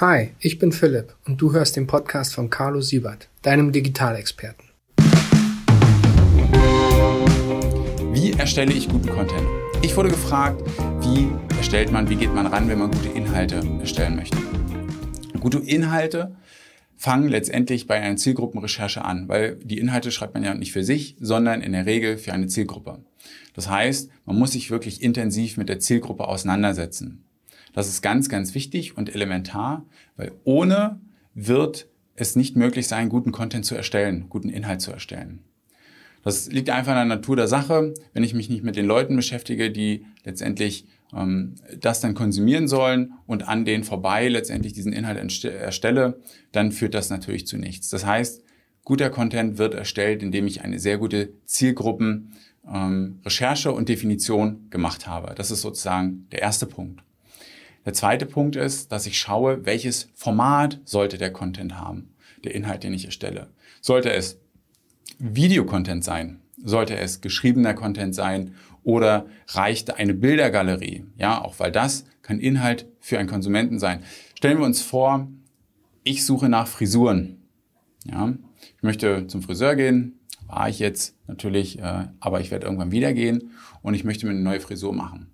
Hi, ich bin Philipp und du hörst den Podcast von Carlo Siebert, deinem Digitalexperten. Wie erstelle ich guten Content? Ich wurde gefragt, wie erstellt man, wie geht man ran, wenn man gute Inhalte erstellen möchte. Gute Inhalte fangen letztendlich bei einer Zielgruppenrecherche an, weil die Inhalte schreibt man ja nicht für sich, sondern in der Regel für eine Zielgruppe. Das heißt, man muss sich wirklich intensiv mit der Zielgruppe auseinandersetzen. Das ist ganz, ganz wichtig und elementar, weil ohne wird es nicht möglich sein, guten Content zu erstellen, guten Inhalt zu erstellen. Das liegt einfach in der Natur der Sache. Wenn ich mich nicht mit den Leuten beschäftige, die letztendlich ähm, das dann konsumieren sollen und an denen vorbei letztendlich diesen Inhalt erstelle, dann führt das natürlich zu nichts. Das heißt, guter Content wird erstellt, indem ich eine sehr gute Zielgruppen ähm, Recherche und Definition gemacht habe. Das ist sozusagen der erste Punkt. Der zweite Punkt ist, dass ich schaue, welches Format sollte der Content haben, der Inhalt, den ich erstelle. Sollte es Videocontent sein? Sollte es geschriebener Content sein? Oder reicht eine Bildergalerie? Ja, auch weil das kann Inhalt für einen Konsumenten sein. Stellen wir uns vor, ich suche nach Frisuren. Ja, ich möchte zum Friseur gehen, war ich jetzt natürlich, äh, aber ich werde irgendwann wieder gehen und ich möchte mir eine neue Frisur machen.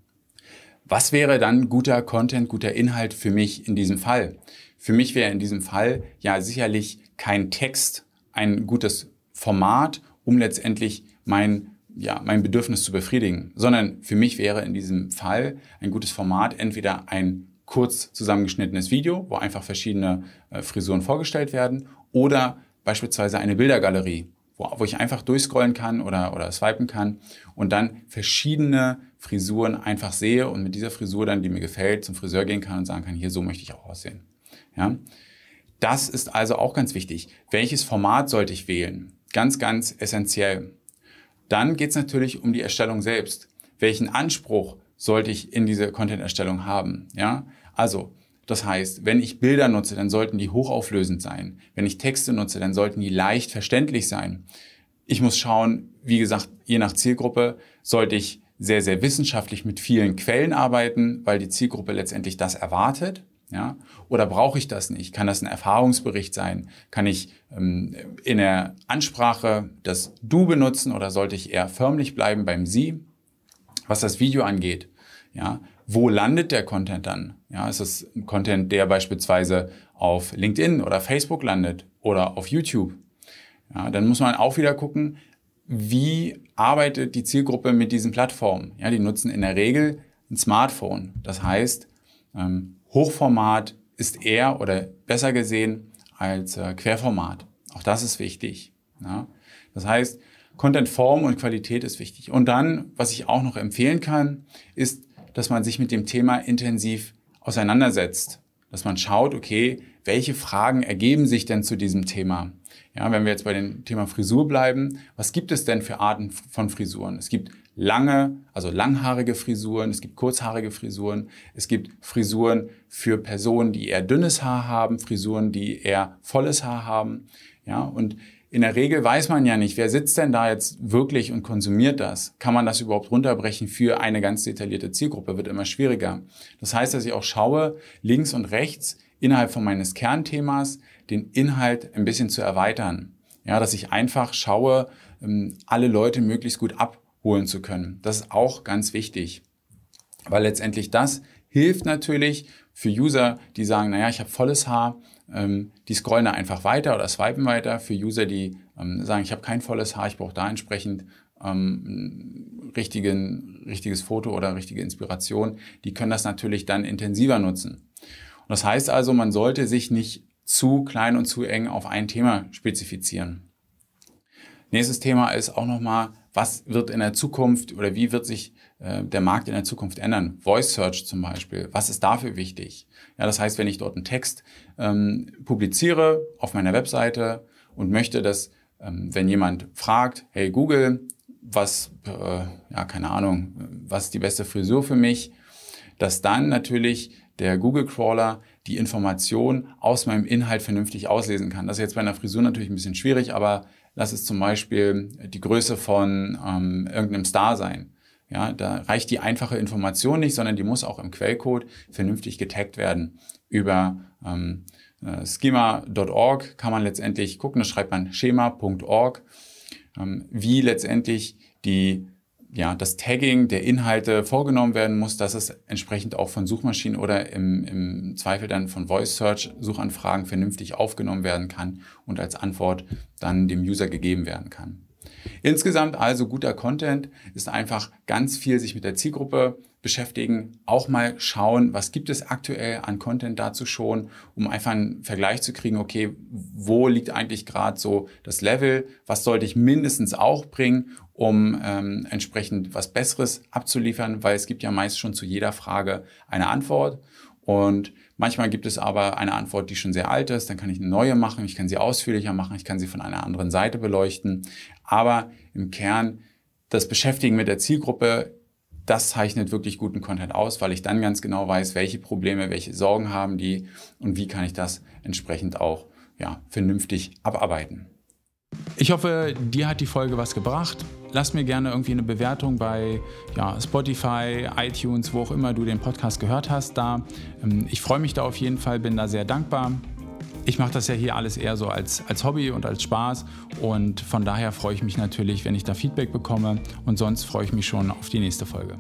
Was wäre dann guter Content, guter Inhalt für mich in diesem Fall? Für mich wäre in diesem Fall ja sicherlich kein Text ein gutes Format, um letztendlich mein, ja, mein Bedürfnis zu befriedigen, sondern für mich wäre in diesem Fall ein gutes Format entweder ein kurz zusammengeschnittenes Video, wo einfach verschiedene äh, Frisuren vorgestellt werden, oder beispielsweise eine Bildergalerie, wo, wo ich einfach durchscrollen kann oder, oder swipen kann und dann verschiedene Frisuren einfach sehe und mit dieser Frisur dann, die mir gefällt, zum Friseur gehen kann und sagen kann, hier, so möchte ich auch aussehen. Ja? Das ist also auch ganz wichtig. Welches Format sollte ich wählen? Ganz, ganz essentiell. Dann geht es natürlich um die Erstellung selbst. Welchen Anspruch sollte ich in diese Content-Erstellung haben? Ja? Also, das heißt, wenn ich Bilder nutze, dann sollten die hochauflösend sein. Wenn ich Texte nutze, dann sollten die leicht verständlich sein. Ich muss schauen, wie gesagt, je nach Zielgruppe sollte ich sehr, sehr wissenschaftlich mit vielen Quellen arbeiten, weil die Zielgruppe letztendlich das erwartet. Ja? Oder brauche ich das nicht? Kann das ein Erfahrungsbericht sein? Kann ich ähm, in der Ansprache das Du benutzen oder sollte ich eher förmlich bleiben beim Sie? Was das Video angeht, ja, wo landet der Content dann? Ja, ist es ein Content, der beispielsweise auf LinkedIn oder Facebook landet oder auf YouTube? Ja, dann muss man auch wieder gucken, wie arbeitet die Zielgruppe mit diesen Plattformen? Ja, die nutzen in der Regel ein Smartphone. Das heißt, ähm, Hochformat ist eher oder besser gesehen als äh, Querformat. Auch das ist wichtig. Ja? Das heißt, Contentform und Qualität ist wichtig. Und dann, was ich auch noch empfehlen kann, ist dass man sich mit dem Thema intensiv auseinandersetzt. Dass man schaut, okay, welche Fragen ergeben sich denn zu diesem Thema? Ja, wenn wir jetzt bei dem Thema Frisur bleiben, was gibt es denn für Arten von Frisuren? Es gibt lange, also langhaarige Frisuren, es gibt kurzhaarige Frisuren, es gibt Frisuren für Personen, die eher dünnes Haar haben, Frisuren, die eher volles Haar haben. Ja, und in der Regel weiß man ja nicht, wer sitzt denn da jetzt wirklich und konsumiert das? Kann man das überhaupt runterbrechen für eine ganz detaillierte Zielgruppe? Wird immer schwieriger. Das heißt, dass ich auch schaue, links und rechts innerhalb von meines Kernthemas den Inhalt ein bisschen zu erweitern. Ja, dass ich einfach schaue, ähm, alle Leute möglichst gut abholen zu können. Das ist auch ganz wichtig, weil letztendlich das hilft natürlich für User, die sagen, naja, ich habe volles Haar, die scrollen da einfach weiter oder swipen weiter. Für User, die ähm, sagen, ich habe kein volles Haar, ich brauche da entsprechend ähm, richtigen, richtiges Foto oder richtige Inspiration, die können das natürlich dann intensiver nutzen. Und das heißt also, man sollte sich nicht zu klein und zu eng auf ein Thema spezifizieren. Nächstes Thema ist auch nochmal, was wird in der Zukunft oder wie wird sich äh, der Markt in der Zukunft ändern? Voice Search zum Beispiel, was ist dafür wichtig? Ja, das heißt, wenn ich dort einen Text ähm, publiziere auf meiner Webseite und möchte, dass, ähm, wenn jemand fragt, hey Google, was, äh, ja, keine Ahnung, was ist die beste Frisur für mich, dass dann natürlich der Google Crawler die Information aus meinem Inhalt vernünftig auslesen kann. Das ist jetzt bei einer Frisur natürlich ein bisschen schwierig, aber lass es zum Beispiel die Größe von ähm, irgendeinem Star sein. Ja, da reicht die einfache Information nicht, sondern die muss auch im Quellcode vernünftig getaggt werden. Über ähm, äh, schema.org kann man letztendlich gucken, da schreibt man schema.org, ähm, wie letztendlich die ja, das Tagging der Inhalte vorgenommen werden muss, dass es entsprechend auch von Suchmaschinen oder im, im Zweifel dann von Voice Search Suchanfragen vernünftig aufgenommen werden kann und als Antwort dann dem User gegeben werden kann. Insgesamt also guter Content ist einfach ganz viel sich mit der Zielgruppe beschäftigen, auch mal schauen, was gibt es aktuell an Content dazu schon, um einfach einen Vergleich zu kriegen, okay, wo liegt eigentlich gerade so das Level, was sollte ich mindestens auch bringen, um ähm, entsprechend was Besseres abzuliefern, weil es gibt ja meist schon zu jeder Frage eine Antwort. Und manchmal gibt es aber eine Antwort, die schon sehr alt ist, dann kann ich eine neue machen, ich kann sie ausführlicher machen, ich kann sie von einer anderen Seite beleuchten, aber im Kern das Beschäftigen mit der Zielgruppe das zeichnet wirklich guten Content aus, weil ich dann ganz genau weiß, welche Probleme, welche Sorgen haben die und wie kann ich das entsprechend auch ja, vernünftig abarbeiten. Ich hoffe, dir hat die Folge was gebracht. Lass mir gerne irgendwie eine Bewertung bei ja, Spotify, iTunes, wo auch immer du den Podcast gehört hast. Da. Ähm, ich freue mich da auf jeden Fall, bin da sehr dankbar. Ich mache das ja hier alles eher so als, als Hobby und als Spaß und von daher freue ich mich natürlich, wenn ich da Feedback bekomme und sonst freue ich mich schon auf die nächste Folge.